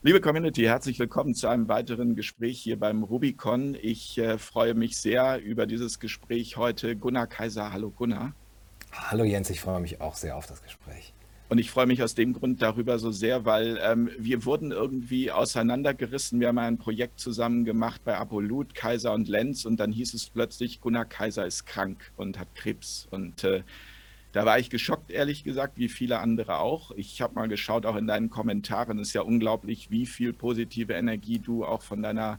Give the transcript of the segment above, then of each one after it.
Liebe Community, herzlich willkommen zu einem weiteren Gespräch hier beim Rubicon. Ich äh, freue mich sehr über dieses Gespräch heute. Gunnar Kaiser, hallo Gunnar. Hallo Jens, ich freue mich auch sehr auf das Gespräch. Und ich freue mich aus dem Grund darüber so sehr, weil ähm, wir wurden irgendwie auseinandergerissen. Wir haben ein Projekt zusammen gemacht bei Apolut, Kaiser und Lenz und dann hieß es plötzlich, Gunnar Kaiser ist krank und hat Krebs. Und äh, da war ich geschockt, ehrlich gesagt, wie viele andere auch. Ich habe mal geschaut, auch in deinen Kommentaren, ist ja unglaublich, wie viel positive Energie du auch von deiner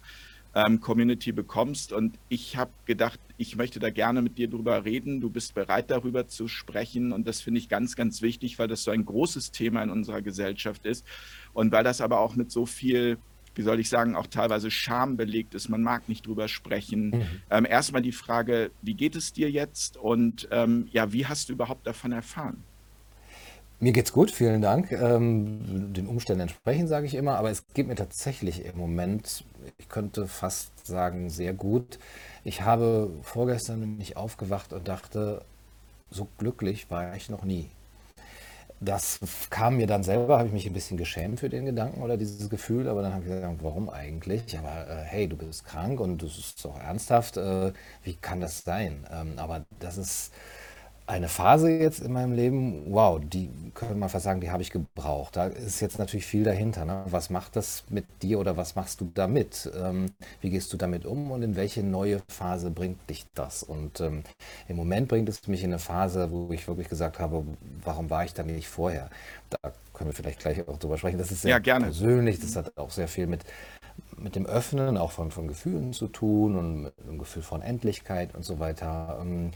ähm, Community bekommst. Und ich habe gedacht, ich möchte da gerne mit dir drüber reden. Du bist bereit, darüber zu sprechen. Und das finde ich ganz, ganz wichtig, weil das so ein großes Thema in unserer Gesellschaft ist. Und weil das aber auch mit so viel wie soll ich sagen, auch teilweise schambelegt ist. Man mag nicht drüber sprechen. Mhm. Ähm, erstmal die Frage, wie geht es dir jetzt und ähm, ja, wie hast du überhaupt davon erfahren? Mir geht's gut, vielen Dank. Ähm, den Umständen entsprechend sage ich immer, aber es geht mir tatsächlich im Moment, ich könnte fast sagen, sehr gut. Ich habe vorgestern nicht aufgewacht und dachte, so glücklich war ich noch nie das kam mir dann selber, habe ich mich ein bisschen geschämt für den Gedanken oder dieses Gefühl, aber dann habe ich gesagt, warum eigentlich? Aber äh, hey, du bist krank und das ist doch ernsthaft, äh, wie kann das sein? Ähm, aber das ist eine Phase jetzt in meinem Leben, wow, die könnte man fast sagen, die habe ich gebraucht. Da ist jetzt natürlich viel dahinter. Ne? Was macht das mit dir oder was machst du damit? Ähm, wie gehst du damit um und in welche neue Phase bringt dich das? Und ähm, im Moment bringt es mich in eine Phase, wo ich wirklich gesagt habe, warum war ich da nicht vorher? Da können wir vielleicht gleich auch drüber sprechen. Das ist sehr ja, gerne. persönlich, das hat auch sehr viel mit, mit dem Öffnen auch von, von Gefühlen zu tun und mit einem Gefühl von Endlichkeit und so weiter. Ähm,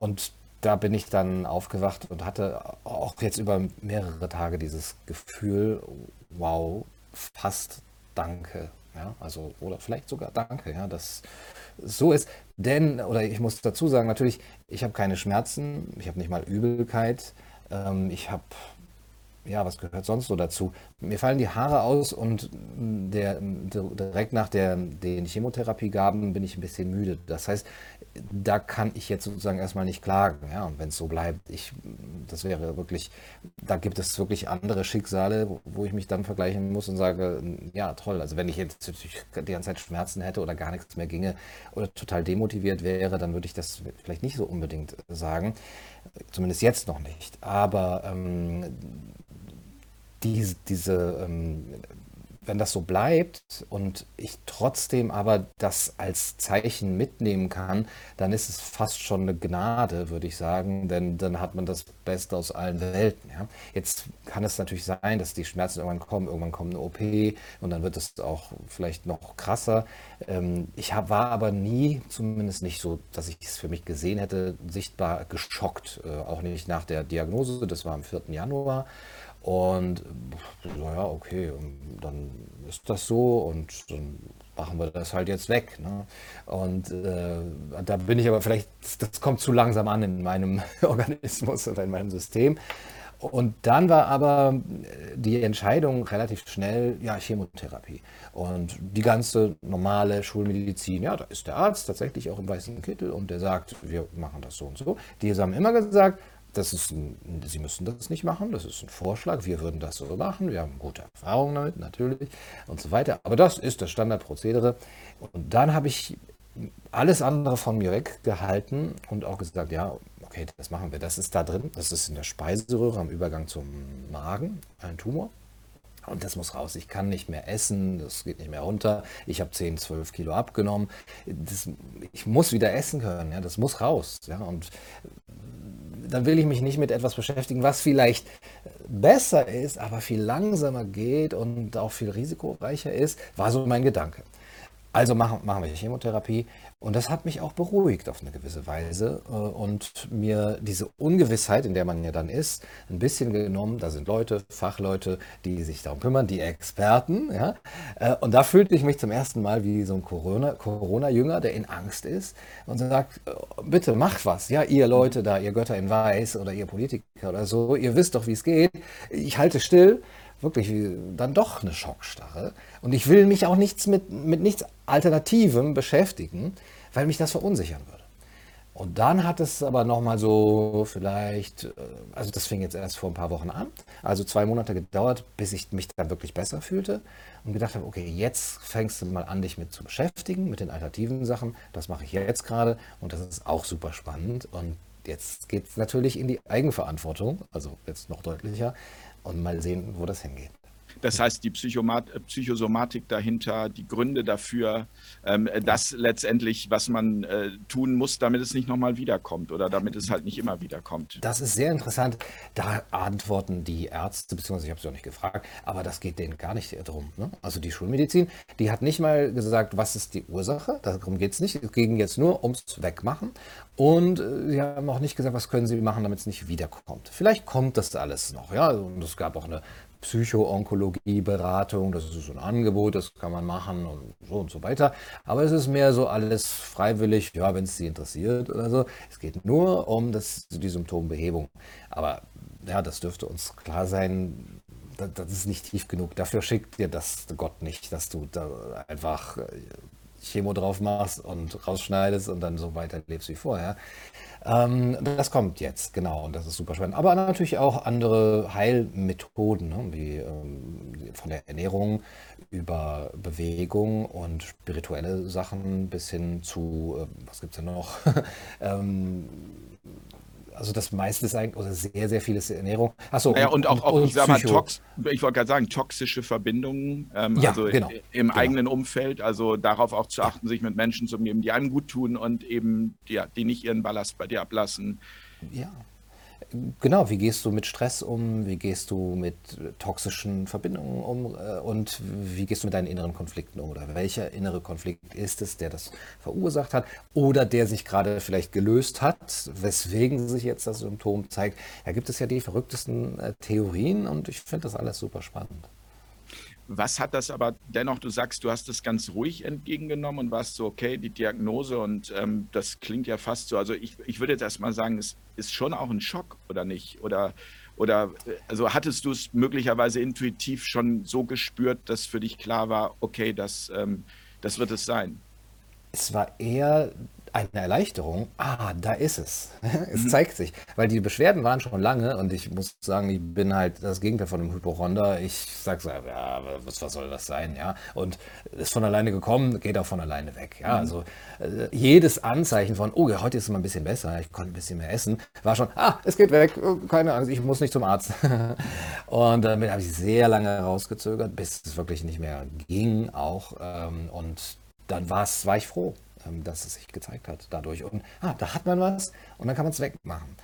und da bin ich dann aufgewacht und hatte auch jetzt über mehrere Tage dieses Gefühl, wow, fast danke. Ja, also, oder vielleicht sogar danke, ja, dass so ist. Denn, oder ich muss dazu sagen, natürlich, ich habe keine Schmerzen, ich habe nicht mal Übelkeit, ähm, ich habe ja, was gehört sonst so dazu? Mir fallen die Haare aus und der, direkt nach der, den Chemotherapie gaben, bin ich ein bisschen müde. Das heißt, da kann ich jetzt sozusagen erstmal nicht klagen, ja, wenn es so bleibt. Ich, das wäre wirklich, da gibt es wirklich andere Schicksale, wo ich mich dann vergleichen muss und sage, ja, toll. Also wenn ich jetzt die ganze Zeit Schmerzen hätte oder gar nichts mehr ginge oder total demotiviert wäre, dann würde ich das vielleicht nicht so unbedingt sagen. Zumindest jetzt noch nicht. Aber ähm, diese, diese ähm, wenn das so bleibt und ich trotzdem aber das als Zeichen mitnehmen kann, dann ist es fast schon eine Gnade, würde ich sagen, denn dann hat man das Beste aus allen Welten. Ja. Jetzt kann es natürlich sein, dass die Schmerzen irgendwann kommen, irgendwann kommt eine OP und dann wird es auch vielleicht noch krasser. Ähm, ich war aber nie, zumindest nicht so, dass ich es für mich gesehen hätte, sichtbar geschockt, äh, auch nicht nach der Diagnose, das war am 4. Januar. Und naja, okay, dann ist das so und dann machen wir das halt jetzt weg. Ne? Und äh, da bin ich aber vielleicht, das kommt zu langsam an in meinem Organismus oder in meinem System. Und dann war aber die Entscheidung relativ schnell, ja, Chemotherapie. Und die ganze normale Schulmedizin, ja, da ist der Arzt tatsächlich auch im weißen Kittel und der sagt, wir machen das so und so. Die haben immer gesagt, das ist ein, Sie müssen das nicht machen, das ist ein Vorschlag, wir würden das so machen, wir haben gute Erfahrungen damit, natürlich und so weiter. Aber das ist das Standardprozedere. Und dann habe ich alles andere von mir weggehalten und auch gesagt, ja, okay, das machen wir. Das ist da drin, das ist in der Speiseröhre am Übergang zum Magen, ein Tumor. Und das muss raus. Ich kann nicht mehr essen, das geht nicht mehr runter. Ich habe 10, 12 Kilo abgenommen. Das, ich muss wieder essen können, ja, das muss raus. Ja, und dann will ich mich nicht mit etwas beschäftigen, was vielleicht besser ist, aber viel langsamer geht und auch viel risikoreicher ist, war so mein Gedanke. Also machen, machen wir Chemotherapie. Und das hat mich auch beruhigt auf eine gewisse Weise äh, und mir diese Ungewissheit, in der man ja dann ist, ein bisschen genommen. Da sind Leute, Fachleute, die sich darum kümmern, die Experten. Ja? Äh, und da fühlte ich mich zum ersten Mal wie so ein Corona-Jünger, Corona der in Angst ist und sagt, äh, bitte macht was. Ja, ihr Leute da, ihr Götter in Weiß oder ihr Politiker oder so, ihr wisst doch, wie es geht. Ich halte still wirklich dann doch eine Schockstarre. Und ich will mich auch nichts mit, mit nichts Alternativem beschäftigen, weil mich das verunsichern würde. Und dann hat es aber nochmal so vielleicht, äh, also das fing jetzt erst vor ein paar Wochen an, also zwei Monate gedauert, bis ich mich dann wirklich besser fühlte und gedacht habe, okay, jetzt fängst du mal an, dich mit zu beschäftigen, mit den alternativen Sachen. Das mache ich jetzt gerade und das ist auch super spannend. Und jetzt geht es natürlich in die Eigenverantwortung, also jetzt noch deutlicher, und mal sehen, wo das hingeht. Das heißt, die Psychomat äh, Psychosomatik dahinter, die Gründe dafür, ähm, das letztendlich, was man äh, tun muss, damit es nicht nochmal wiederkommt oder damit es halt nicht immer wiederkommt. Das ist sehr interessant. Da antworten die Ärzte, beziehungsweise ich habe sie auch nicht gefragt, aber das geht denen gar nicht darum. Ne? Also die Schulmedizin, die hat nicht mal gesagt, was ist die Ursache, darum geht es nicht. Es ging jetzt nur ums Wegmachen. Und äh, sie haben auch nicht gesagt, was können sie machen, damit es nicht wiederkommt. Vielleicht kommt das alles noch. Ja, und es gab auch eine Psychoonkologie-Beratung, das ist so ein Angebot, das kann man machen und so und so weiter. Aber es ist mehr so alles freiwillig, ja, wenn es Sie interessiert oder so. Es geht nur um das, die Symptombehebung. Aber ja, das dürfte uns klar sein, das, das ist nicht tief genug. Dafür schickt dir das Gott nicht, dass du da einfach äh, Chemo drauf machst und rausschneidest und dann so weiter lebst wie vorher. Ähm, das kommt jetzt, genau, und das ist super spannend. Aber natürlich auch andere Heilmethoden, ne, wie ähm, von der Ernährung über Bewegung und spirituelle Sachen bis hin zu, äh, was gibt es denn noch? ähm, also das meiste ist eigentlich, oder sehr, sehr vieles Ernährung. Achso, ja, und, und auch, auch und ich sag mal, tox, ich wollte gerade sagen, toxische Verbindungen, ähm, ja, also genau, im genau. eigenen Umfeld, also darauf auch zu achten, sich mit Menschen zu umgeben, die einem gut tun und eben, ja, die nicht ihren Ballast bei dir ablassen. Ja, Genau, wie gehst du mit Stress um, wie gehst du mit toxischen Verbindungen um äh, und wie gehst du mit deinen inneren Konflikten um oder welcher innere Konflikt ist es, der das verursacht hat oder der sich gerade vielleicht gelöst hat, weswegen sich jetzt das Symptom zeigt. Da gibt es ja die verrücktesten äh, Theorien und ich finde das alles super spannend. Was hat das aber dennoch, du sagst, du hast es ganz ruhig entgegengenommen und warst so, okay, die Diagnose und ähm, das klingt ja fast so, also ich, ich würde jetzt erstmal sagen, es ist schon auch ein Schock oder nicht? Oder, oder also hattest du es möglicherweise intuitiv schon so gespürt, dass für dich klar war, okay, das, ähm, das wird es sein? Es war eher eine Erleichterung. Ah, da ist es. es mhm. zeigt sich. Weil die Beschwerden waren schon lange und ich muss sagen, ich bin halt das Gegenteil von einem Hypochonder. Ich sag so, ja, was, was soll das sein? Ja, und ist von alleine gekommen, geht auch von alleine weg. Ja, mhm. also äh, jedes Anzeichen von, oh, ja, heute ist es mal ein bisschen besser, ich konnte ein bisschen mehr essen, war schon, ah, es geht weg, oh, keine Angst, ich muss nicht zum Arzt. und damit habe ich sehr lange rausgezögert, bis es wirklich nicht mehr ging auch. Ähm, und dann war ich froh. Ähm, dass es sich gezeigt hat dadurch. Und ah, da hat man was und dann kann man es wegmachen.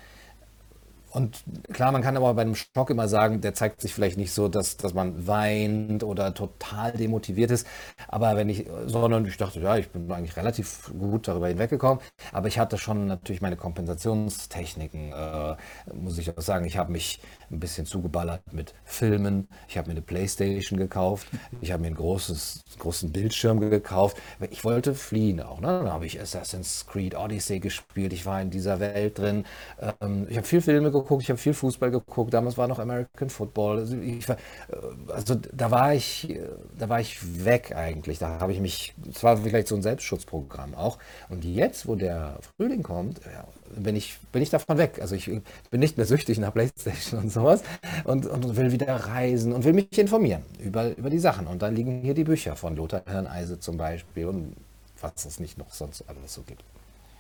Und klar, man kann aber bei einem Schock immer sagen, der zeigt sich vielleicht nicht so, dass, dass man weint oder total demotiviert ist. Aber wenn ich, sondern ich dachte, ja, ich bin eigentlich relativ gut darüber hinweggekommen. Aber ich hatte schon natürlich meine Kompensationstechniken, äh, muss ich auch sagen. Ich habe mich ein bisschen zugeballert mit Filmen. Ich habe mir eine Playstation gekauft. Ich habe mir einen großes, großen Bildschirm gekauft. Ich wollte fliehen auch. Ne? Dann habe ich Assassin's Creed Odyssey gespielt. Ich war in dieser Welt drin. Ähm, ich habe viel Filme geguckt. Ich habe viel Fußball geguckt. Damals war noch American Football. Also, war, äh, also da war ich, äh, da war ich weg eigentlich. Da habe ich mich, es war vielleicht so ein Selbstschutzprogramm auch. Und jetzt, wo der Frühling kommt, ja, bin ich, bin ich davon weg. Also ich bin nicht mehr süchtig nach Playstation und sowas und, und will wieder reisen und will mich informieren über, über die Sachen. Und da liegen hier die Bücher von Lothar Hirneise zum Beispiel und was es nicht noch sonst alles so gibt.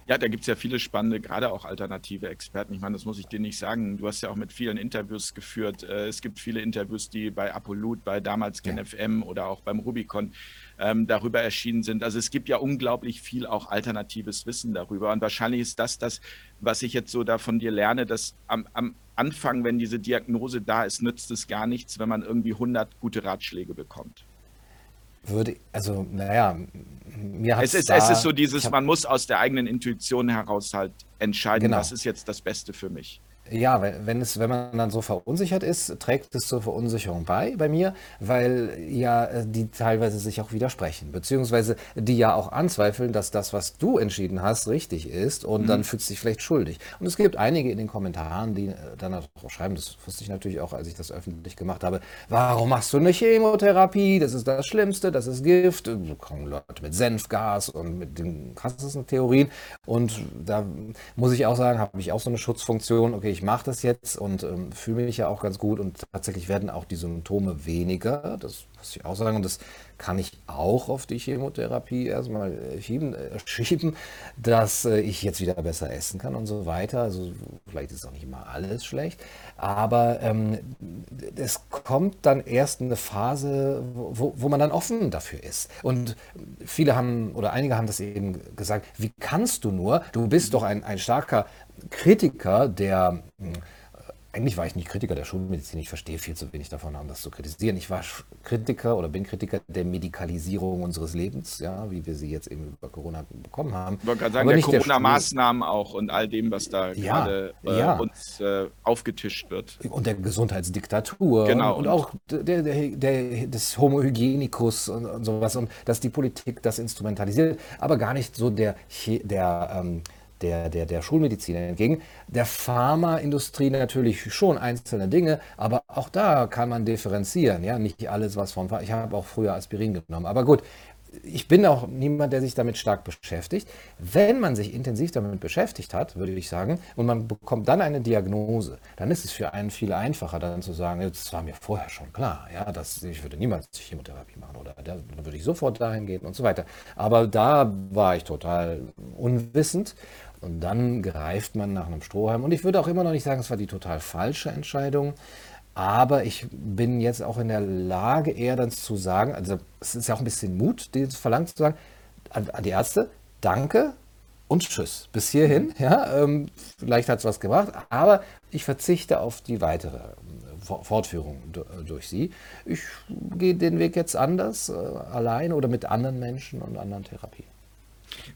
Ja, da gibt es ja viele spannende, gerade auch alternative Experten. Ich meine, das muss ich dir nicht sagen. Du hast ja auch mit vielen Interviews geführt. Äh, es gibt viele Interviews, die bei Apolut, bei damals KenFM ja. oder auch beim Rubicon ähm, darüber erschienen sind. Also es gibt ja unglaublich viel auch alternatives Wissen darüber. Und wahrscheinlich ist das das, was ich jetzt so da von dir lerne, dass am, am Anfang, wenn diese Diagnose da ist, nützt es gar nichts, wenn man irgendwie 100 gute Ratschläge bekommt würde, also, naja, mir hat es ist, es ist so dieses, hab, man muss aus der eigenen Intuition heraus halt entscheiden, genau. was ist jetzt das Beste für mich. Ja, wenn, es, wenn man dann so verunsichert ist, trägt es zur Verunsicherung bei, bei mir, weil ja äh, die teilweise sich auch widersprechen, beziehungsweise die ja auch anzweifeln, dass das, was du entschieden hast, richtig ist und mhm. dann fühlst du dich vielleicht schuldig. Und es gibt einige in den Kommentaren, die äh, dann auch schreiben, das wusste ich natürlich auch, als ich das öffentlich gemacht habe, warum machst du eine Chemotherapie? Das ist das Schlimmste, das ist Gift. So kommen Leute mit Senfgas und mit den krassesten Theorien. Und da muss ich auch sagen, habe ich auch so eine Schutzfunktion, okay, ich mache das jetzt und ähm, fühle mich ja auch ganz gut und tatsächlich werden auch die Symptome weniger. Das muss ich auch sagen. Und das kann ich auch auf die Chemotherapie erstmal äh, schieben, äh, schieben dass äh, ich jetzt wieder besser essen kann und so weiter. Also vielleicht ist auch nicht immer alles schlecht. Aber ähm, es kommt dann erst eine Phase, wo, wo man dann offen dafür ist. Und viele haben oder einige haben das eben gesagt, wie kannst du nur, du bist doch ein, ein starker Kritiker der hm, eigentlich war ich nicht Kritiker der Schulmedizin. Ich verstehe viel zu wenig davon, um das zu kritisieren. Ich war Kritiker oder bin Kritiker der Medikalisierung unseres Lebens, ja, wie wir sie jetzt eben über Corona bekommen haben. Ich wollte gerade sagen, Aber der Corona-Maßnahmen auch und all dem, was da ja, gerade äh, ja. uns äh, aufgetischt wird. Und der Gesundheitsdiktatur. Genau. Und, und auch der, der, der, des Homo Hygienicus und, und sowas. Und dass die Politik das instrumentalisiert. Aber gar nicht so der, der ähm, der, der, der Schulmedizin entgegen. Der Pharmaindustrie natürlich schon einzelne Dinge, aber auch da kann man differenzieren. Ja, nicht alles, was vom Ich habe auch früher Aspirin genommen. Aber gut, ich bin auch niemand, der sich damit stark beschäftigt. Wenn man sich intensiv damit beschäftigt hat, würde ich sagen, und man bekommt dann eine Diagnose, dann ist es für einen viel einfacher, dann zu sagen, das war mir vorher schon klar, ja, dass ich würde niemals Chemotherapie machen oder dann würde ich sofort dahin gehen und so weiter. Aber da war ich total unwissend und dann greift man nach einem Strohhalm. Und ich würde auch immer noch nicht sagen, es war die total falsche Entscheidung. Aber ich bin jetzt auch in der Lage, eher dann zu sagen, also es ist ja auch ein bisschen Mut, dieses Verlangen zu sagen, an, an die Ärzte, danke und tschüss. Bis hierhin, ja, ähm, vielleicht hat es was gebracht, aber ich verzichte auf die weitere ähm, Fortführung durch sie. Ich gehe den Weg jetzt anders, äh, allein oder mit anderen Menschen und anderen Therapien.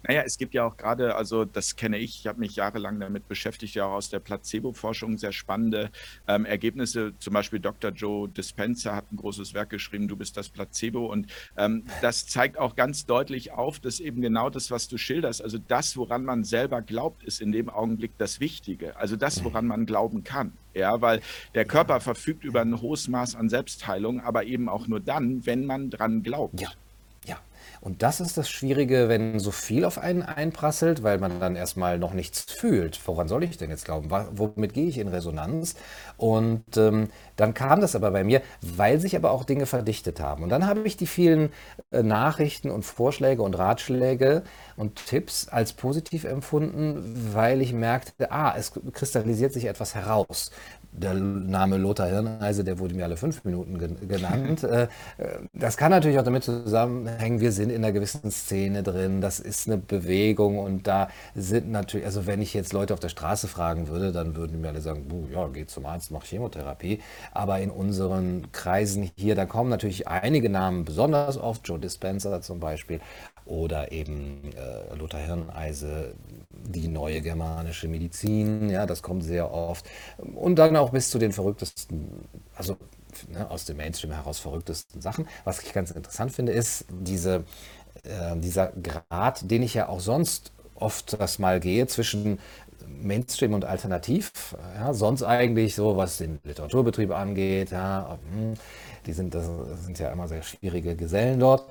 Naja, es gibt ja auch gerade, also das kenne ich, ich habe mich jahrelang damit beschäftigt, ja auch aus der Placebo-Forschung sehr spannende ähm, Ergebnisse. Zum Beispiel Dr. Joe Dispenza hat ein großes Werk geschrieben, Du bist das Placebo. Und ähm, das zeigt auch ganz deutlich auf, dass eben genau das, was du schilderst, also das, woran man selber glaubt, ist in dem Augenblick das Wichtige. Also das, woran man glauben kann. Ja, weil der Körper verfügt über ein hohes Maß an Selbstheilung, aber eben auch nur dann, wenn man dran glaubt. Ja. Und das ist das Schwierige, wenn so viel auf einen einprasselt, weil man dann erstmal noch nichts fühlt. Woran soll ich denn jetzt glauben? Womit gehe ich in Resonanz? Und ähm, dann kam das aber bei mir, weil sich aber auch Dinge verdichtet haben. Und dann habe ich die vielen äh, Nachrichten und Vorschläge und Ratschläge und Tipps als positiv empfunden, weil ich merkte, ah, es kristallisiert sich etwas heraus der Name Lothar Hirneise, der wurde mir alle fünf Minuten genannt. Äh, äh, das kann natürlich auch damit zusammenhängen, wir sind in einer gewissen Szene drin, das ist eine Bewegung und da sind natürlich, also wenn ich jetzt Leute auf der Straße fragen würde, dann würden mir alle sagen, ja, geh zum Arzt, mach Chemotherapie. Aber in unseren Kreisen hier, da kommen natürlich einige Namen besonders oft, Joe Dispenza zum Beispiel, oder eben äh, Lothar Hirneise, die neue germanische Medizin, ja, das kommt sehr oft. Und dann auch bis zu den verrücktesten, also ne, aus dem Mainstream heraus verrücktesten Sachen. Was ich ganz interessant finde, ist diese, äh, dieser Grad, den ich ja auch sonst oft das mal gehe zwischen Mainstream und Alternativ. Ja, sonst eigentlich so, was den Literaturbetrieb angeht. Ja, hm, die sind, das sind ja immer sehr schwierige Gesellen dort.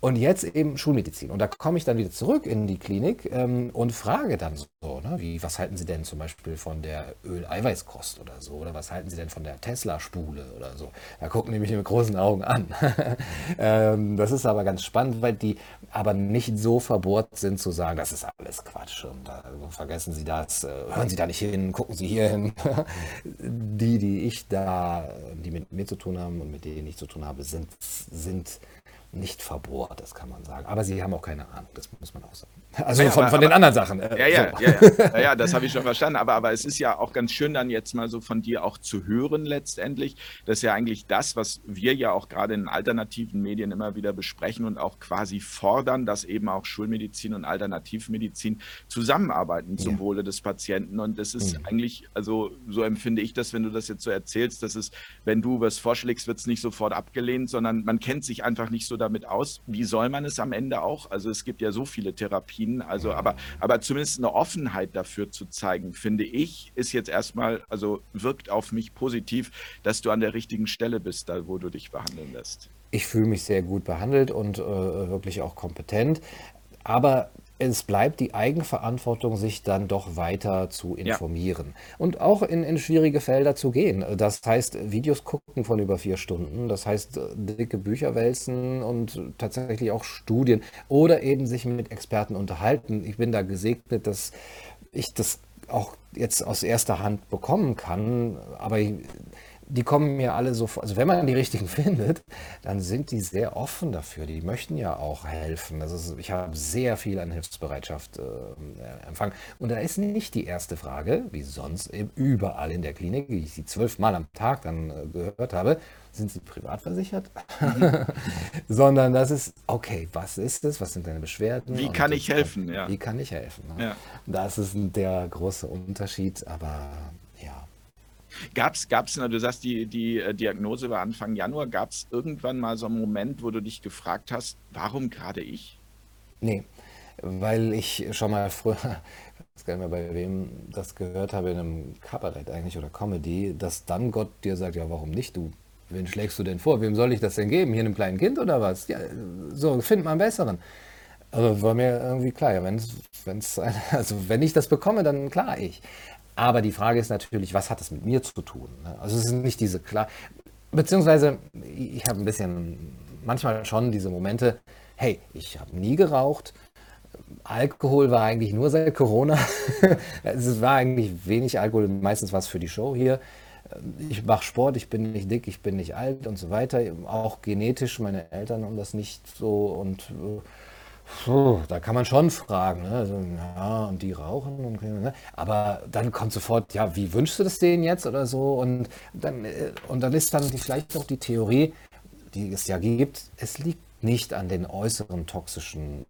Und jetzt eben Schulmedizin. Und da komme ich dann wieder zurück in die Klinik ähm, und frage dann so, ne, wie, was halten Sie denn zum Beispiel von der Öl-Eiweißkost oder so? Oder was halten Sie denn von der Tesla-Spule oder so? Da gucken die mich mit großen Augen an. ähm, das ist aber ganz spannend, weil die aber nicht so verbohrt sind zu sagen, das ist alles Quatsch und also vergessen Sie das, äh, hören Sie da nicht hin, gucken Sie hier hin. die, die ich da, die mit mir zu tun haben und mit denen ich zu tun habe, sind, sind nicht verbohrt, das kann man sagen. Aber sie haben auch keine Ahnung, das muss man auch sagen. Also ja, von, aber, von, den anderen Sachen. Ja, ja, so. ja, ja, ja, das habe ich schon verstanden. Aber, aber es ist ja auch ganz schön, dann jetzt mal so von dir auch zu hören letztendlich. Das ist ja eigentlich das, was wir ja auch gerade in alternativen Medien immer wieder besprechen und auch quasi fordern, dass eben auch Schulmedizin und Alternativmedizin zusammenarbeiten zum ja. Wohle des Patienten. Und das ist mhm. eigentlich, also so empfinde ich das, wenn du das jetzt so erzählst, dass es, wenn du was vorschlägst, wird es nicht sofort abgelehnt, sondern man kennt sich einfach nicht so damit aus. Wie soll man es am Ende auch? Also es gibt ja so viele Therapien, also aber, aber zumindest eine Offenheit dafür zu zeigen, finde ich, ist jetzt erstmal, also wirkt auf mich positiv, dass du an der richtigen Stelle bist, da wo du dich behandeln lässt. Ich fühle mich sehr gut behandelt und äh, wirklich auch kompetent. Aber es bleibt die Eigenverantwortung, sich dann doch weiter zu informieren ja. und auch in, in, schwierige Felder zu gehen. Das heißt, Videos gucken von über vier Stunden, das heißt, dicke Bücher wälzen und tatsächlich auch Studien oder eben sich mit Experten unterhalten. Ich bin da gesegnet, dass ich das auch jetzt aus erster Hand bekommen kann, aber ich, die kommen mir alle so vor, also wenn man die richtigen findet, dann sind die sehr offen dafür. Die möchten ja auch helfen. Also ich habe sehr viel an Hilfsbereitschaft äh, empfangen. Und da ist nicht die erste Frage, wie sonst eben überall in der Klinik, wie ich sie zwölfmal am Tag dann äh, gehört habe, sind sie privat versichert? Sondern das ist, okay, was ist es? Was sind deine Beschwerden? Wie kann ich helfen? Ja. Wie kann ich helfen? Ne? Ja. Das ist der große Unterschied, aber Gab es, du sagst, die, die äh, Diagnose war Anfang Januar, gab es irgendwann mal so einen Moment, wo du dich gefragt hast, warum gerade ich? Nee, weil ich schon mal früher, ich weiß gar nicht mehr, bei wem das gehört habe, in einem Kabarett eigentlich oder Comedy, dass dann Gott dir sagt, ja, warum nicht du? Wen schlägst du denn vor? Wem soll ich das denn geben? Hier einem kleinen Kind oder was? Ja, so, find mal einen besseren. Also war mir irgendwie klar, ja, wenn's, wenn's, also wenn ich das bekomme, dann klar ich. Aber die Frage ist natürlich, was hat das mit mir zu tun? Ne? Also es ist nicht diese klar, beziehungsweise ich habe ein bisschen, manchmal schon diese Momente, hey, ich habe nie geraucht, Alkohol war eigentlich nur seit Corona. es war eigentlich wenig Alkohol, meistens was für die Show hier. Ich mache Sport, ich bin nicht dick, ich bin nicht alt und so weiter. Auch genetisch, meine Eltern haben das nicht so und äh, Puh, da kann man schon fragen, ne? also, ja, und die rauchen und ne? aber dann kommt sofort, ja, wie wünschst du das denen jetzt oder so und dann äh, und dann ist dann die, vielleicht auch die Theorie, die es ja gibt, es liegt nicht an den äußeren toxischen,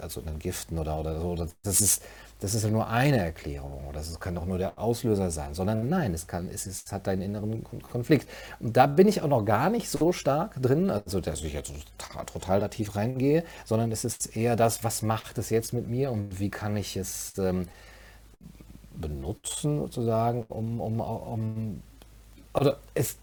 also den Giften oder oder so, das ist das ist ja nur eine Erklärung oder es kann doch nur der Auslöser sein, sondern nein, es, kann, es, ist, hat einen inneren Konflikt. Und da bin ich auch noch gar nicht so stark drin, also dass ich jetzt total, total da tief reingehe, sondern es ist eher das, was macht es jetzt mit mir und wie kann ich es ähm, benutzen sozusagen, um, um, um oder es,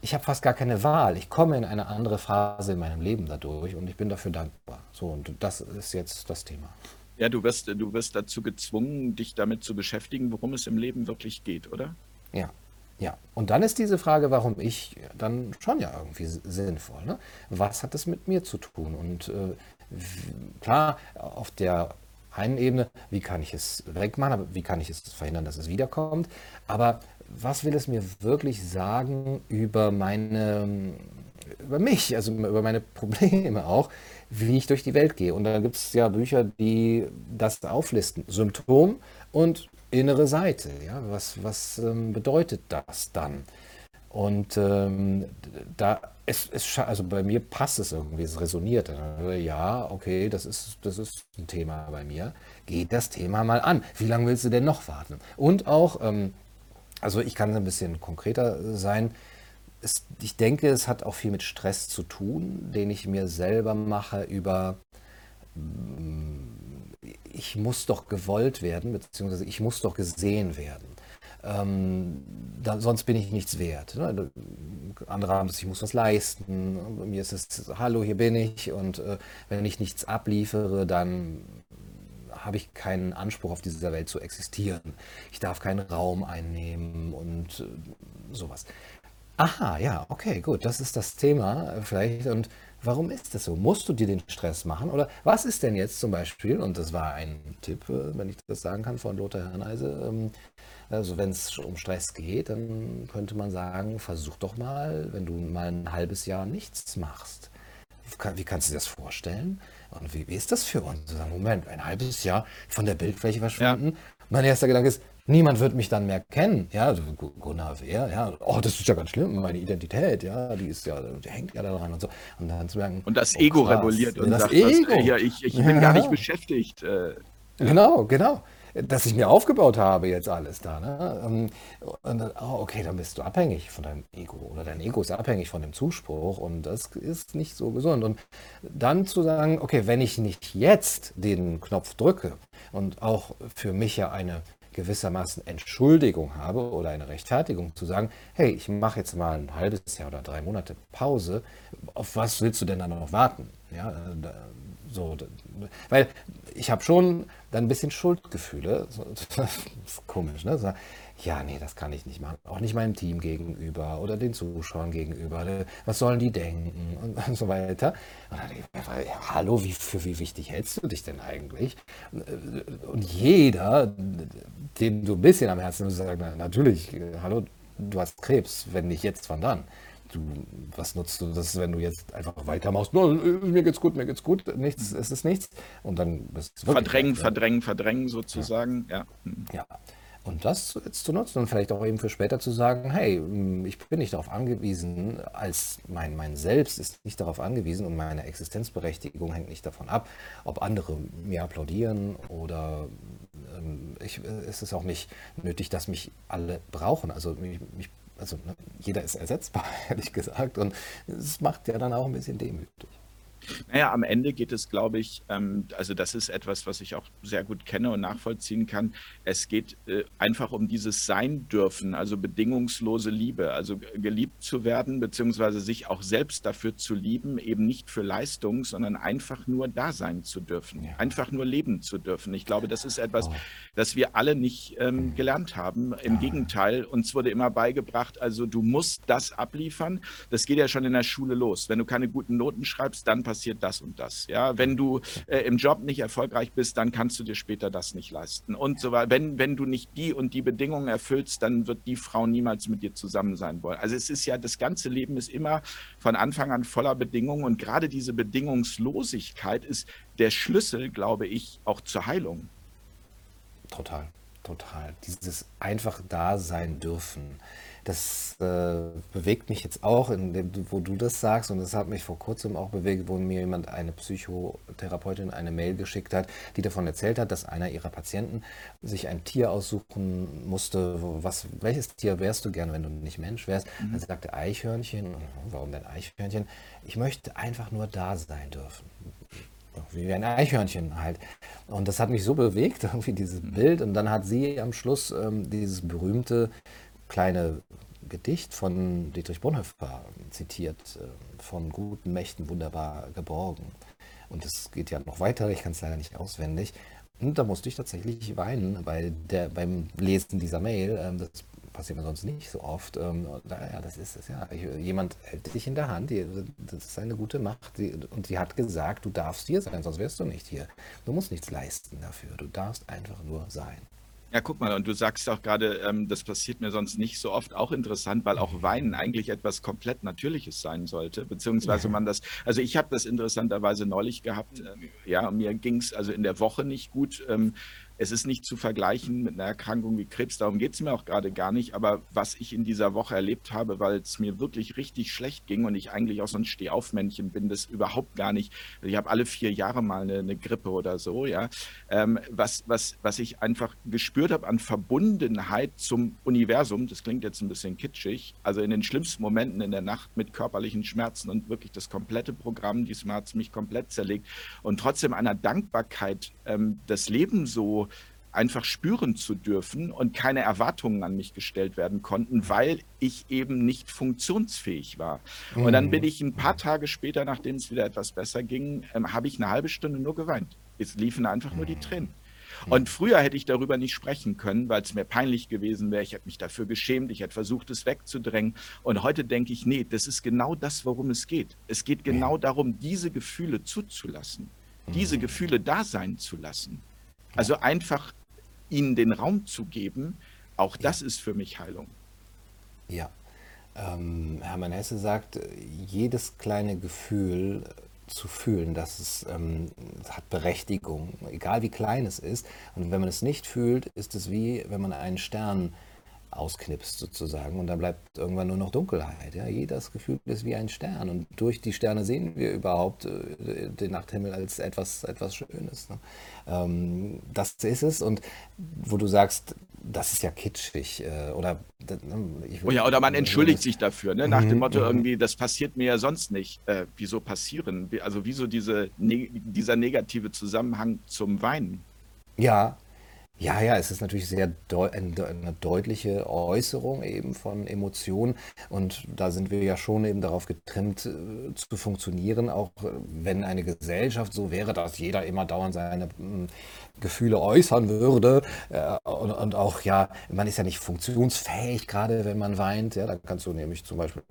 ich habe fast gar keine Wahl. Ich komme in eine andere Phase in meinem Leben dadurch und ich bin dafür dankbar. So, und das ist jetzt das Thema. Ja, du wirst, du wirst dazu gezwungen, dich damit zu beschäftigen, worum es im Leben wirklich geht, oder? Ja, ja. Und dann ist diese Frage, warum ich, dann schon ja irgendwie sinnvoll. Ne? Was hat das mit mir zu tun? Und äh, klar, auf der einen Ebene, wie kann ich es wegmachen, wie kann ich es verhindern, dass es wiederkommt. Aber was will es mir wirklich sagen über meine, über mich, also über meine Probleme auch, wie ich durch die Welt gehe. Und da gibt es ja Bücher, die das auflisten. Symptom und innere Seite. Ja? Was, was ähm, bedeutet das dann? Und ähm, da es, es, also bei mir passt es irgendwie, es resoniert. Ja, okay, das ist, das ist ein Thema bei mir. Geht das Thema mal an. Wie lange willst du denn noch warten? Und auch, ähm, also ich kann ein bisschen konkreter sein es, ich denke, es hat auch viel mit Stress zu tun, den ich mir selber mache über, mm, ich muss doch gewollt werden, beziehungsweise ich muss doch gesehen werden. Ähm, da, sonst bin ich nichts wert. Ne? Andere haben es, ich muss was leisten. Bei mir ist es, hallo, hier bin ich. Und äh, wenn ich nichts abliefere, dann habe ich keinen Anspruch auf dieser Welt zu existieren. Ich darf keinen Raum einnehmen und äh, sowas. Aha, ja, okay, gut, das ist das Thema äh, vielleicht. Und warum ist das so? Musst du dir den Stress machen? Oder was ist denn jetzt zum Beispiel, und das war ein Tipp, äh, wenn ich das sagen kann, von Lothar Herneise, ähm, also wenn es um Stress geht, dann könnte man sagen, versuch doch mal, wenn du mal ein halbes Jahr nichts machst. wie kannst du dir das vorstellen? Und wie, wie ist das für uns? Moment, ein halbes Jahr von der Bildfläche verschwunden. Ja. Mein erster Gedanke ist, niemand wird mich dann mehr kennen. Ja, also Gunnar wer, ja, oh, das ist ja ganz schlimm, meine Identität, ja, die ist ja, die hängt ja daran und so. Und dann zu merken, und das oh, Ego krass, reguliert und das sagt, Ego. Was, ja, ich, ich bin ja. gar nicht beschäftigt. Äh, genau, genau das ich mir aufgebaut habe jetzt alles da. Ne? Ähm, und dann, oh, okay, dann bist du abhängig von deinem Ego oder dein Ego ist abhängig von dem Zuspruch und das ist nicht so gesund. Und dann zu sagen, okay, wenn ich nicht jetzt den Knopf drücke und auch für mich ja eine gewissermaßen Entschuldigung habe oder eine Rechtfertigung zu sagen, hey, ich mache jetzt mal ein halbes Jahr oder drei Monate Pause, auf was willst du denn dann noch warten? Ja, äh, so, weil ich habe schon dann ein bisschen Schuldgefühle. Das ist komisch, ne? Ja, nee, das kann ich nicht machen. Auch nicht meinem Team gegenüber oder den Zuschauern gegenüber. Was sollen die denken und, und so weiter. Und dann, ja, hallo, wie, für wie wichtig hältst du dich denn eigentlich? Und jeder, dem du ein bisschen am Herzen bist, sagt, na, natürlich, hallo, du hast Krebs, wenn nicht jetzt, wann dann? du, was nutzt du das, wenn du jetzt einfach weitermachst? No, mir geht's gut, mir geht's gut, nichts, es ist nichts. Und dann bist du Verdrängen, verdrängen, verdrängen sozusagen, ja. Ja. Und das jetzt zu nutzen und vielleicht auch eben für später zu sagen, hey, ich bin nicht darauf angewiesen, als mein, mein Selbst ist nicht darauf angewiesen und meine Existenzberechtigung hängt nicht davon ab, ob andere mir applaudieren oder ähm, ich, es ist auch nicht nötig, dass mich alle brauchen. Also mich, mich also ne, jeder ist ersetzbar, ehrlich gesagt. Und es macht ja dann auch ein bisschen demütig. Naja, am Ende geht es, glaube ich, ähm, also das ist etwas, was ich auch sehr gut kenne und nachvollziehen kann. Es geht äh, einfach um dieses Sein dürfen, also bedingungslose Liebe, also geliebt zu werden, beziehungsweise sich auch selbst dafür zu lieben, eben nicht für Leistung, sondern einfach nur da sein zu dürfen, ja. einfach nur leben zu dürfen. Ich glaube, das ist etwas, oh. das wir alle nicht ähm, gelernt haben. Im ja. Gegenteil, uns wurde immer beigebracht, also du musst das abliefern. Das geht ja schon in der Schule los. Wenn du keine guten Noten schreibst, dann passiert passiert das und das. Ja, wenn du äh, im Job nicht erfolgreich bist, dann kannst du dir später das nicht leisten und so weiter. Wenn, wenn du nicht die und die Bedingungen erfüllst, dann wird die Frau niemals mit dir zusammen sein wollen. Also es ist ja, das ganze Leben ist immer von Anfang an voller Bedingungen und gerade diese Bedingungslosigkeit ist der Schlüssel, glaube ich, auch zur Heilung. Total, total. Dieses einfach da sein dürfen das äh, bewegt mich jetzt auch, dem, wo du das sagst, und das hat mich vor kurzem auch bewegt, wo mir jemand, eine Psychotherapeutin, eine Mail geschickt hat, die davon erzählt hat, dass einer ihrer Patienten sich ein Tier aussuchen musste. Was, welches Tier wärst du gern, wenn du nicht Mensch wärst? Mhm. Dann sagte Eichhörnchen. Warum denn Eichhörnchen? Ich möchte einfach nur da sein dürfen wie ein Eichhörnchen halt. Und das hat mich so bewegt, irgendwie dieses mhm. Bild. Und dann hat sie am Schluss ähm, dieses berühmte kleine Gedicht von Dietrich Bonhoeffer zitiert, äh, von guten Mächten wunderbar geborgen. Und es geht ja noch weiter, ich kann es leider nicht auswendig. Und da musste ich tatsächlich weinen bei der, beim Lesen dieser Mail. Ähm, das passiert mir sonst nicht so oft. Ähm, ja, das ist es, ja. Jemand hält dich in der Hand, das ist eine gute Macht. Und sie hat gesagt, du darfst hier sein, sonst wärst du nicht hier. Du musst nichts leisten dafür. Du darfst einfach nur sein. Ja, guck mal, und du sagst auch gerade, ähm, das passiert mir sonst nicht so oft, auch interessant, weil auch Weinen eigentlich etwas komplett Natürliches sein sollte, beziehungsweise man das, also ich habe das interessanterweise neulich gehabt, äh, ja, mir ging es also in der Woche nicht gut. Ähm, es ist nicht zu vergleichen mit einer Erkrankung wie Krebs, darum geht es mir auch gerade gar nicht. Aber was ich in dieser Woche erlebt habe, weil es mir wirklich richtig schlecht ging und ich eigentlich auch so ein Stehaufmännchen bin, das überhaupt gar nicht. Ich habe alle vier Jahre mal eine, eine Grippe oder so, ja. Ähm, was, was, was ich einfach gespürt habe an Verbundenheit zum Universum, das klingt jetzt ein bisschen kitschig, also in den schlimmsten Momenten in der Nacht mit körperlichen Schmerzen und wirklich das komplette Programm, diesmal hat es mich komplett zerlegt und trotzdem einer Dankbarkeit, ähm, das Leben so einfach spüren zu dürfen und keine Erwartungen an mich gestellt werden konnten, weil ich eben nicht funktionsfähig war. Und dann bin mhm. ich ein paar Tage später, nachdem es wieder etwas besser ging, ähm, habe ich eine halbe Stunde nur geweint. Es liefen einfach nur die Tränen. Und früher hätte ich darüber nicht sprechen können, weil es mir peinlich gewesen wäre. Ich hätte mich dafür geschämt, ich hätte versucht, es wegzudrängen. Und heute denke ich, nee, das ist genau das, worum es geht. Es geht genau darum, diese Gefühle zuzulassen, diese mhm. Gefühle da sein zu lassen. Also einfach ihnen den Raum zu geben, auch das ja. ist für mich Heilung. Ja. Ähm, Hermann Hesse sagt, jedes kleine Gefühl zu fühlen, dass es ähm, hat Berechtigung, egal wie klein es ist. Und wenn man es nicht fühlt, ist es wie, wenn man einen Stern ausknipst sozusagen und dann bleibt irgendwann nur noch Dunkelheit. Ja? Jedes Gefühl ist wie ein Stern und durch die Sterne sehen wir überhaupt äh, den Nachthimmel als etwas, etwas Schönes. Ne? Ähm, das ist es und wo du sagst, das ist ja kitschig äh, oder ne, ich, oh ja, oder man entschuldigt sich dafür, ne? nach dem mhm, Motto mhm. irgendwie, das passiert mir ja sonst nicht. Äh, wieso passieren? Also wieso diese, ne, dieser negative Zusammenhang zum Weinen? Ja, ja, ja, es ist natürlich sehr deu eine deutliche Äußerung eben von Emotionen. Und da sind wir ja schon eben darauf getrimmt äh, zu funktionieren, auch äh, wenn eine Gesellschaft so wäre, dass jeder immer dauernd seine hm, Gefühle äußern würde. Äh, und, und, auch ja, man ist ja nicht funktionsfähig, gerade wenn man weint, ja, da kannst du nämlich zum Beispiel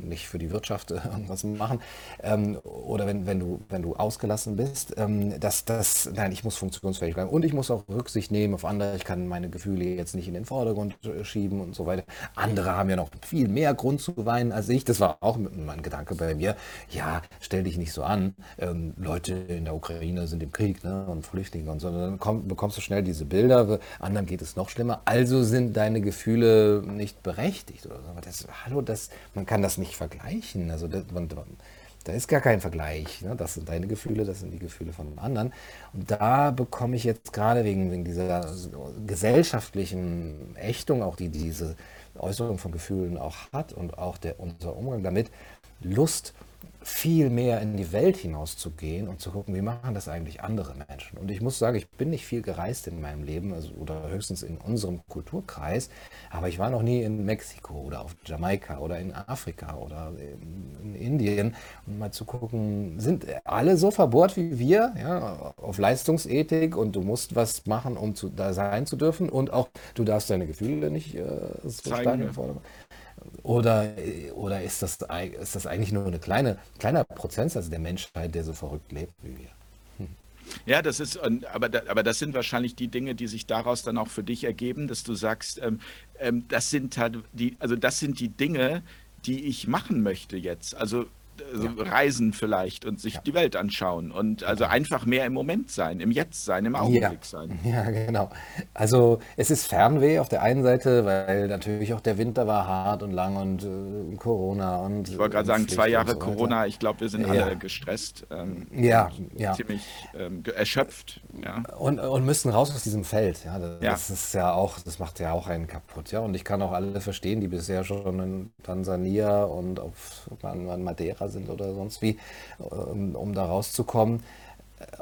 nicht für die Wirtschaft irgendwas machen. Ähm, oder wenn, wenn, du, wenn du ausgelassen bist, ähm, dass das, nein, ich muss funktionsfähig bleiben. Und ich muss auch Rücksicht nehmen nehmen auf andere, ich kann meine Gefühle jetzt nicht in den Vordergrund äh, schieben und so weiter. Andere haben ja noch viel mehr Grund zu weinen als ich. Das war auch mein Gedanke bei mir. Ja, stell dich nicht so an. Ähm, Leute in der Ukraine sind im Krieg ne, und Flüchtlinge und so. Dann komm, bekommst du schnell diese Bilder. Anderen geht es noch schlimmer. Also sind deine Gefühle nicht berechtigt. Oder so. Das, hallo, das, man kann das nicht vergleichen. Also das, man, da ist gar kein Vergleich. Ne? Das sind deine Gefühle, das sind die Gefühle von anderen. Und da bekomme ich jetzt gerade wegen, wegen dieser gesellschaftlichen Ächtung, auch die diese Äußerung von Gefühlen auch hat und auch der, unser Umgang damit, Lust, viel mehr in die Welt hinauszugehen und zu gucken, wie machen das eigentlich andere Menschen. Und ich muss sagen, ich bin nicht viel gereist in meinem Leben also, oder höchstens in unserem Kulturkreis, aber ich war noch nie in Mexiko oder auf Jamaika oder in Afrika oder in, in Indien, um mal zu gucken, sind alle so verbohrt wie wir, ja, auf Leistungsethik und du musst was machen, um zu, da sein zu dürfen und auch du darfst deine Gefühle nicht äh, so stark in oder, oder ist, das, ist das eigentlich nur ein kleine, kleiner Prozentsatz der Menschheit, der so verrückt lebt wie wir? Hm. Ja, das ist, aber, aber das sind wahrscheinlich die Dinge, die sich daraus dann auch für dich ergeben, dass du sagst, ähm, ähm, das sind halt die, also das sind die Dinge, die ich machen möchte jetzt. Also also ja. reisen vielleicht und sich ja. die Welt anschauen und also einfach mehr im Moment sein, im Jetzt sein, im Augenblick ja. sein. Ja, genau. Also es ist Fernweh auf der einen Seite, weil natürlich auch der Winter war hart und lang und äh, Corona und. Ich wollte gerade sagen, zwei Jahre so Corona, ich glaube, wir sind alle gestresst. Ähm, ja, ja. Ziemlich ähm, erschöpft. Und, und müssen raus aus diesem Feld. Ja, das, das ist ja auch, das macht ja auch einen kaputt. Ja, und ich kann auch alle verstehen, die bisher schon in Tansania und auf Madeira Fahrer sind oder sonst wie, um, um da rauszukommen.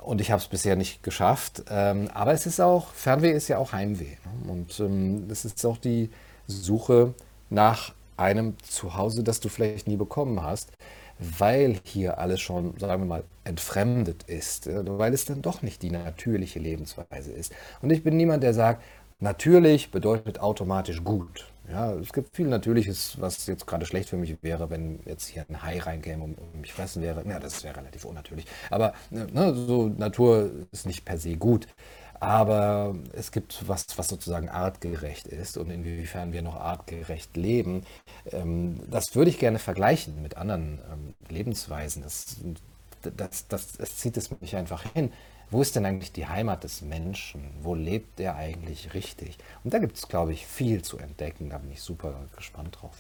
Und ich habe es bisher nicht geschafft. Ähm, aber es ist auch, Fernweh ist ja auch Heimweh. Ne? Und ähm, es ist auch die Suche nach einem Zuhause, das du vielleicht nie bekommen hast, weil hier alles schon, sagen wir mal, entfremdet ist, weil es dann doch nicht die natürliche Lebensweise ist. Und ich bin niemand, der sagt, natürlich bedeutet automatisch gut. Ja, es gibt viel Natürliches, was jetzt gerade schlecht für mich wäre, wenn jetzt hier ein Hai reinkäme und, mich fressen wäre. Ja, das wäre relativ unnatürlich. Aber ne, so Natur ist nicht per se gut. Aber es gibt was, was sozusagen artgerecht ist und inwiefern wir noch artgerecht leben. Ähm, das würde ich gerne vergleichen mit anderen ähm, Lebensweisen. Das, das, das, das zieht es mich einfach hin wo ist denn eigentlich die Heimat des Menschen? Wo lebt er eigentlich richtig? Und da gibt es, glaube ich, viel zu entdecken. Da bin ich super gespannt drauf.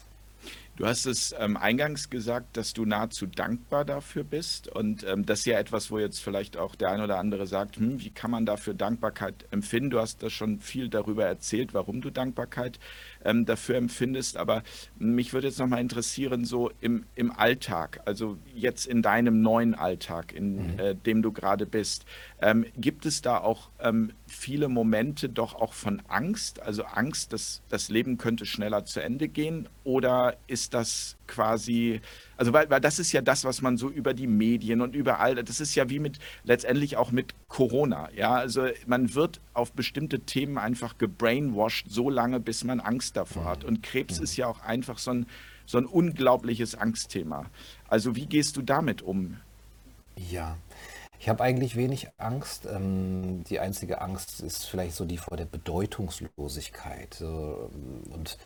Du hast es ähm, eingangs gesagt, dass du nahezu dankbar dafür bist. Und ähm, das ist ja etwas, wo jetzt vielleicht auch der ein oder andere sagt, hm, wie kann man dafür Dankbarkeit empfinden? Du hast da schon viel darüber erzählt, warum du Dankbarkeit ähm, dafür empfindest. Aber mich würde jetzt nochmal interessieren, so im, im Alltag, also jetzt in deinem neuen Alltag, in mhm. äh, dem du gerade bist, ähm, gibt es da auch ähm, viele Momente doch auch von Angst? Also Angst, dass das Leben könnte schneller zu Ende gehen? Oder ist das quasi, also weil, weil das ist ja das, was man so über die Medien und überall, das ist ja wie mit letztendlich auch mit Corona. Ja, also man wird auf bestimmte Themen einfach gebrainwashed so lange, bis man Angst davor hat. Und Krebs ist ja auch einfach so ein, so ein unglaubliches Angstthema. Also wie gehst du damit um? Ja, ich habe eigentlich wenig Angst. Ähm, die einzige Angst ist vielleicht so die vor der Bedeutungslosigkeit. und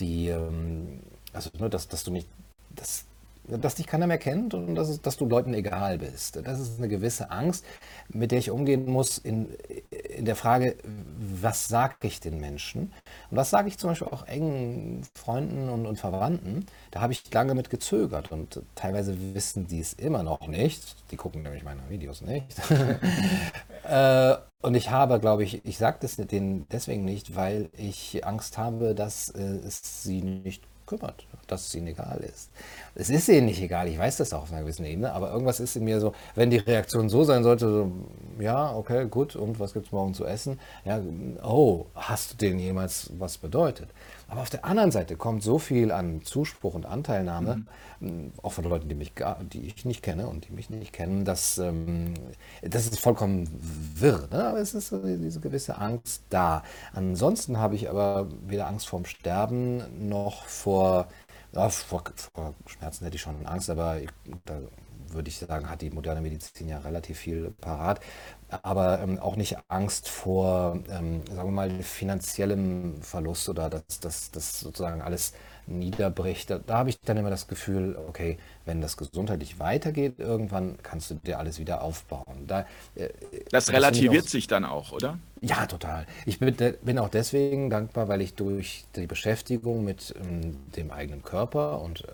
die, ähm, also nur, dass, dass du mich, dass dass dich keiner mehr kennt und dass, dass du Leuten egal bist. Das ist eine gewisse Angst, mit der ich umgehen muss in, in der Frage, was sage ich den Menschen? Und was sage ich zum Beispiel auch engen Freunden und, und Verwandten? Da habe ich lange mit gezögert und teilweise wissen die es immer noch nicht. Die gucken nämlich meine Videos nicht. äh, und ich habe, glaube ich, ich sage das denen deswegen nicht, weil ich Angst habe, dass äh, es sie nicht kümmert, dass es ihnen egal ist. Es ist ihnen nicht egal, ich weiß das auch auf einer gewissen Ebene, aber irgendwas ist in mir so, wenn die Reaktion so sein sollte, so, ja, okay, gut, und was gibt es morgen zu essen? Ja, oh, hast du denen jemals was bedeutet? Aber auf der anderen Seite kommt so viel an Zuspruch und Anteilnahme, mhm. auch von Leuten, die, mich, die ich nicht kenne und die mich nicht kennen, dass ähm, das ist vollkommen wirr. Ne? Aber es ist so diese gewisse Angst da. Ansonsten habe ich aber weder Angst vorm Sterben noch vor, ja, vor, vor Schmerzen hätte ich schon Angst, aber ich, da würde ich sagen, hat die moderne Medizin ja relativ viel parat aber ähm, auch nicht Angst vor, ähm, sagen wir mal, finanziellem Verlust oder dass das sozusagen alles niederbricht. Da, da habe ich dann immer das Gefühl, okay, wenn das gesundheitlich weitergeht, irgendwann kannst du dir alles wieder aufbauen. Da, äh, das, das relativiert auch, sich dann auch, oder? Ja, total. Ich bin, bin, auch deswegen dankbar, weil ich durch die Beschäftigung mit ähm, dem eigenen Körper und äh,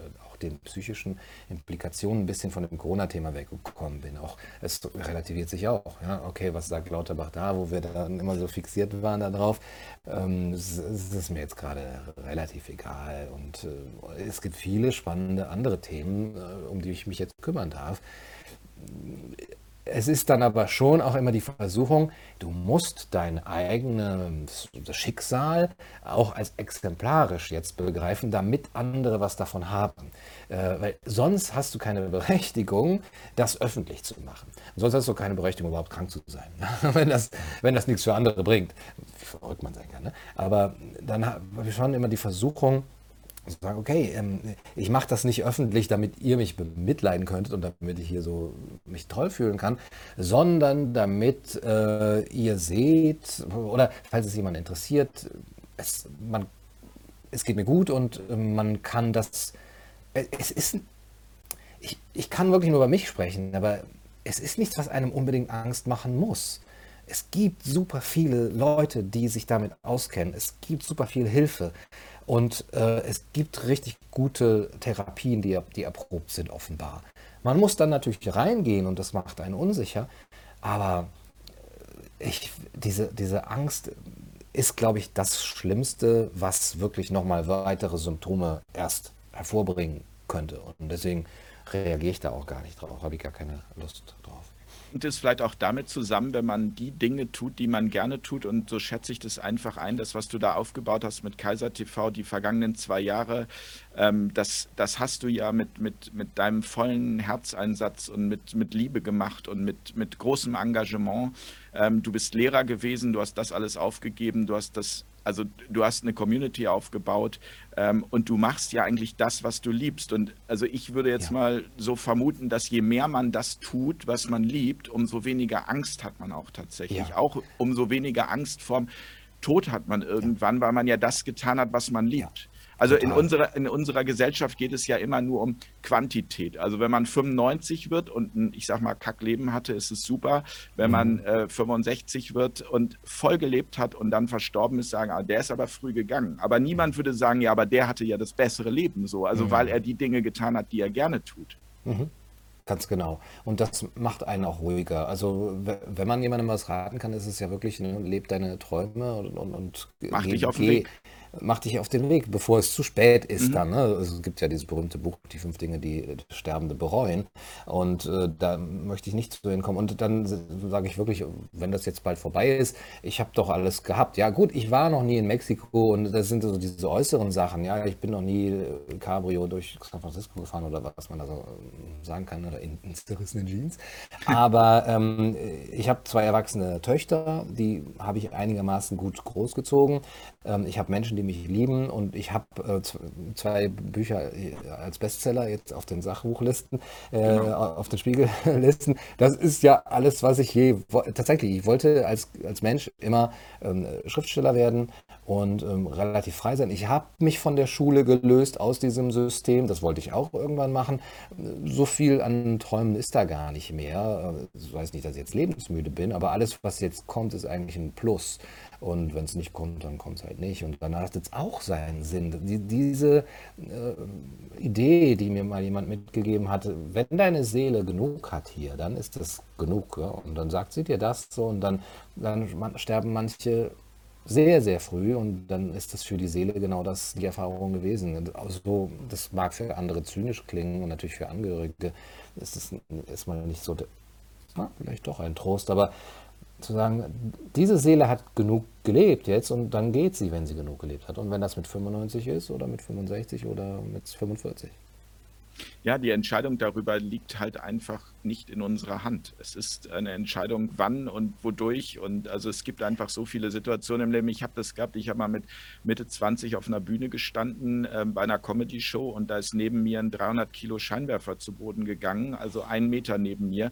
den psychischen Implikationen ein bisschen von dem Corona-Thema weggekommen bin. Auch es relativiert sich auch. Ja? Okay, was sagt Lauterbach da, wo wir dann immer so fixiert waren darauf? Ähm, es, es ist mir jetzt gerade relativ egal. Und äh, es gibt viele spannende andere Themen, äh, um die ich mich jetzt kümmern darf es ist dann aber schon auch immer die Versuchung, du musst dein eigenes Schicksal auch als exemplarisch jetzt begreifen, damit andere was davon haben. Äh, weil sonst hast du keine Berechtigung, das öffentlich zu machen. Sonst hast du keine Berechtigung, überhaupt krank zu sein. wenn, das, wenn das nichts für andere bringt. Wie verrückt man sein kann. Ne? Aber dann habe ich schon immer die Versuchung, sagen, okay, ähm, ich mache das nicht öffentlich, damit ihr mich mitleiden könntet und damit ich hier so mich toll fühlen kann, sondern damit äh, ihr seht, oder falls es jemand interessiert, es, man, es geht mir gut und äh, man kann das, äh, es ist, ich, ich kann wirklich nur über mich sprechen, aber es ist nichts, was einem unbedingt Angst machen muss. Es gibt super viele Leute, die sich damit auskennen. Es gibt super viel Hilfe. Und äh, es gibt richtig gute Therapien, die, die erprobt sind, offenbar. Man muss dann natürlich reingehen und das macht einen unsicher. Aber äh, ich, diese, diese Angst ist, glaube ich, das Schlimmste, was wirklich nochmal weitere Symptome erst hervorbringen könnte. Und deswegen reagiere ich da auch gar nicht drauf, habe ich gar keine Lust drauf hängt es vielleicht auch damit zusammen, wenn man die Dinge tut, die man gerne tut. Und so schätze ich das einfach ein, das, was du da aufgebaut hast mit Kaiser TV, die vergangenen zwei Jahre, ähm, das, das hast du ja mit, mit, mit deinem vollen Herzeinsatz und mit, mit Liebe gemacht und mit, mit großem Engagement. Ähm, du bist Lehrer gewesen, du hast das alles aufgegeben, du hast das also du hast eine Community aufgebaut ähm, und du machst ja eigentlich das, was du liebst. Und also ich würde jetzt ja. mal so vermuten, dass je mehr man das tut, was man liebt, umso weniger Angst hat man auch tatsächlich. Ja. Auch umso weniger Angst vorm Tod hat man irgendwann, ja. weil man ja das getan hat, was man liebt. Also in unserer, in unserer Gesellschaft geht es ja immer nur um Quantität. Also wenn man 95 wird und ein, ich sag mal, Kackleben hatte, ist es super. Wenn man mhm. äh, 65 wird und voll gelebt hat und dann verstorben ist, sagen, ah, der ist aber früh gegangen. Aber niemand würde sagen, ja, aber der hatte ja das bessere Leben so. Also mhm. weil er die Dinge getan hat, die er gerne tut. Mhm. Ganz genau. Und das macht einen auch ruhiger. Also wenn man jemandem was raten kann, ist es ja wirklich, ne, lebt deine Träume und, und, und Mach dich auf den Weg mach dich auf den Weg, bevor es zu spät ist mhm. dann. Ne? Also es gibt ja dieses berühmte Buch, die fünf Dinge, die Sterbende bereuen. Und äh, da möchte ich nicht zu hinkommen. Und dann sage ich wirklich, wenn das jetzt bald vorbei ist, ich habe doch alles gehabt. Ja gut, ich war noch nie in Mexiko und das sind so diese äußeren Sachen. Ja, ich bin noch nie äh, Cabrio durch San Francisco gefahren oder was man da so ähm, sagen kann oder in, in zerrissenen Jeans. Aber ähm, ich habe zwei erwachsene Töchter, die habe ich einigermaßen gut großgezogen. Ähm, ich habe Menschen, die mich lieben. Und ich habe äh, zwei Bücher äh, als Bestseller jetzt auf den Sachbuchlisten, äh, genau. auf den Spiegellisten. Das ist ja alles, was ich je tatsächlich. Ich wollte als, als Mensch immer ähm, Schriftsteller werden und ähm, relativ frei sein. Ich habe mich von der Schule gelöst aus diesem System. Das wollte ich auch irgendwann machen. So viel an Träumen ist da gar nicht mehr. Ich weiß nicht, dass ich jetzt lebensmüde bin, aber alles, was jetzt kommt, ist eigentlich ein Plus. Und wenn es nicht kommt, dann kommt es halt nicht. Und dann hat es auch seinen Sinn. Die, diese äh, Idee, die mir mal jemand mitgegeben hatte, wenn deine Seele genug hat hier, dann ist das genug. Ja? Und dann sagt sie dir das so und dann, dann sterben manche sehr, sehr früh und dann ist das für die Seele genau das die Erfahrung gewesen. Also, das mag für andere zynisch klingen und natürlich für Angehörige ist das erstmal nicht so, na, vielleicht doch ein Trost, aber zu sagen, diese Seele hat genug gelebt jetzt und dann geht sie, wenn sie genug gelebt hat. Und wenn das mit 95 ist oder mit 65 oder mit 45. Ja, die Entscheidung darüber liegt halt einfach nicht in unserer Hand. Es ist eine Entscheidung, wann und wodurch. Und also es gibt einfach so viele Situationen im Leben. Ich habe das gehabt, ich habe mal mit Mitte 20 auf einer Bühne gestanden äh, bei einer Comedy-Show und da ist neben mir ein 300 Kilo Scheinwerfer zu Boden gegangen, also ein Meter neben mir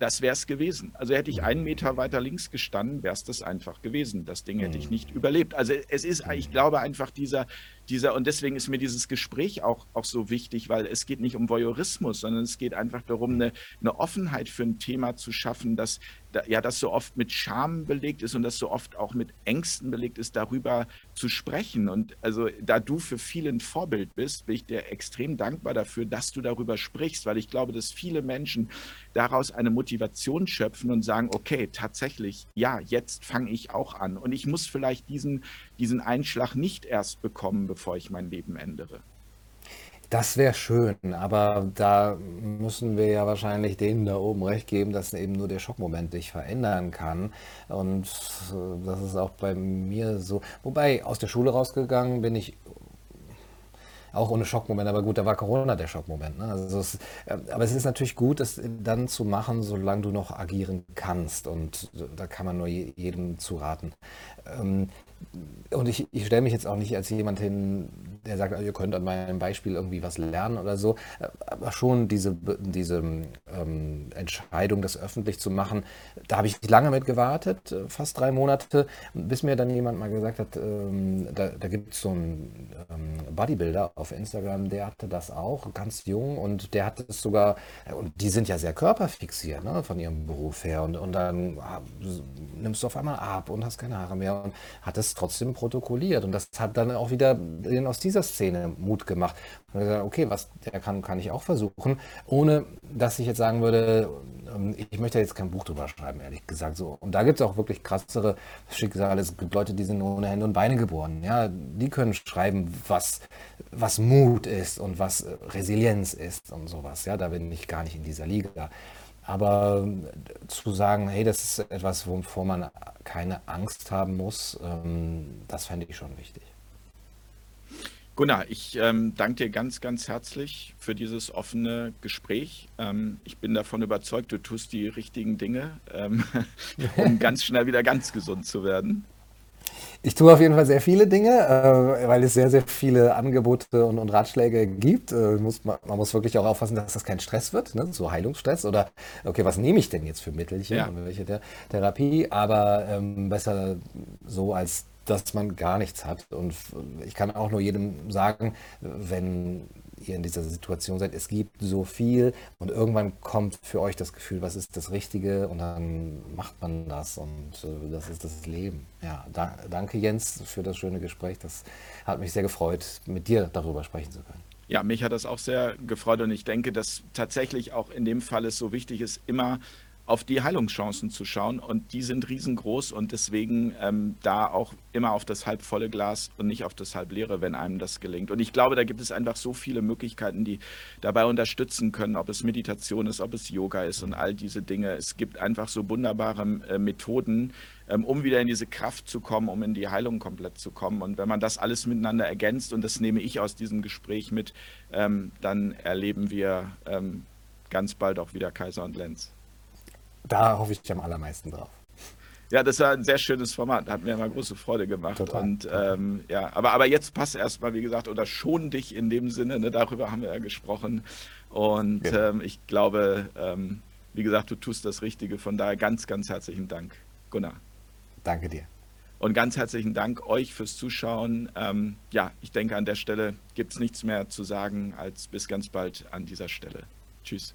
das wäre es gewesen. Also hätte ich einen Meter weiter links gestanden, wäre es das einfach gewesen. Das Ding hätte ich mhm. nicht überlebt. Also es ist, ich glaube einfach dieser, dieser, und deswegen ist mir dieses Gespräch auch, auch so wichtig, weil es geht nicht um Voyeurismus, sondern es geht einfach darum, eine, eine Offenheit für ein Thema zu schaffen, das, ja, das so oft mit Scham belegt ist und das so oft auch mit Ängsten belegt ist, darüber zu sprechen. Und also da du für viele ein Vorbild bist, bin ich dir extrem dankbar dafür, dass du darüber sprichst, weil ich glaube, dass viele Menschen daraus eine Motivation schöpfen und sagen, okay, tatsächlich, ja, jetzt fange ich auch an. Und ich muss vielleicht diesen, diesen Einschlag nicht erst bekommen, bevor ich mein Leben ändere. Das wäre schön, aber da müssen wir ja wahrscheinlich denen da oben recht geben, dass eben nur der Schockmoment dich verändern kann. Und äh, das ist auch bei mir so. Wobei, aus der Schule rausgegangen bin ich auch ohne Schockmoment, aber gut, da war Corona der Schockmoment. Ne? Also es, äh, aber es ist natürlich gut, das dann zu machen, solange du noch agieren kannst. Und da kann man nur jedem zu raten. Ähm, und ich, ich stelle mich jetzt auch nicht als jemand hin, der sagt, ihr könnt an meinem Beispiel irgendwie was lernen oder so, aber schon diese, diese ähm, Entscheidung, das öffentlich zu machen, da habe ich lange mit gewartet, äh, fast drei Monate, bis mir dann jemand mal gesagt hat, ähm, da, da gibt es so einen ähm, Bodybuilder auf Instagram, der hatte das auch, ganz jung und der hat es sogar, und die sind ja sehr körperfixiert ne, von ihrem Beruf her. Und, und dann ah, nimmst du auf einmal ab und hast keine Haare mehr und hat es trotzdem protokolliert und das hat dann auch wieder aus dieser Szene Mut gemacht. Und gesagt, okay, was der kann, kann ich auch versuchen, ohne dass ich jetzt sagen würde, ähm, ich möchte jetzt kein Buch drüber schreiben, ehrlich gesagt. So. Und da gibt es auch wirklich krassere Schicksale. Es gibt Leute, die sind ohne Hände und Beine geboren. Ja, die können schreiben, was, was Mut ist und was Resilienz ist und sowas. Ja, da bin ich gar nicht in dieser Liga. Aber zu sagen, hey, das ist etwas, wovor man keine Angst haben muss, ähm, das fände ich schon wichtig. Gunnar, ich ähm, danke dir ganz, ganz herzlich für dieses offene Gespräch. Ähm, ich bin davon überzeugt, du tust die richtigen Dinge, ähm, um ganz schnell wieder ganz gesund zu werden. Ich tue auf jeden Fall sehr viele Dinge, äh, weil es sehr, sehr viele Angebote und, und Ratschläge gibt. Äh, muss, man, man, muss wirklich auch aufpassen, dass das kein Stress wird, ne? so Heilungsstress oder, okay, was nehme ich denn jetzt für Mittelchen ja. und welche der Therapie? Aber ähm, besser so, als dass man gar nichts hat. Und ich kann auch nur jedem sagen, wenn ihr in dieser Situation seid. Es gibt so viel und irgendwann kommt für euch das Gefühl, was ist das Richtige und dann macht man das und äh, das ist das Leben. Ja, da, danke Jens für das schöne Gespräch. Das hat mich sehr gefreut, mit dir darüber sprechen zu können. Ja, mich hat das auch sehr gefreut und ich denke, dass tatsächlich auch in dem Fall es so wichtig ist, immer auf die Heilungschancen zu schauen. Und die sind riesengroß und deswegen ähm, da auch immer auf das halbvolle Glas und nicht auf das halbleere, wenn einem das gelingt. Und ich glaube, da gibt es einfach so viele Möglichkeiten, die dabei unterstützen können, ob es Meditation ist, ob es Yoga ist und all diese Dinge. Es gibt einfach so wunderbare äh, Methoden, ähm, um wieder in diese Kraft zu kommen, um in die Heilung komplett zu kommen. Und wenn man das alles miteinander ergänzt, und das nehme ich aus diesem Gespräch mit, ähm, dann erleben wir ähm, ganz bald auch wieder Kaiser und Lenz. Da hoffe ich am allermeisten drauf. Ja, das war ein sehr schönes Format. Hat mir immer große Freude gemacht. Total. Und ähm, ja, aber, aber jetzt passt erstmal, wie gesagt, oder schon dich in dem Sinne, ne, darüber haben wir ja gesprochen. Und ja. ähm, ich glaube, ähm, wie gesagt, du tust das Richtige. Von daher ganz, ganz herzlichen Dank, Gunnar. Danke dir. Und ganz herzlichen Dank euch fürs Zuschauen. Ähm, ja, ich denke, an der Stelle gibt es nichts mehr zu sagen als bis ganz bald an dieser Stelle. Tschüss.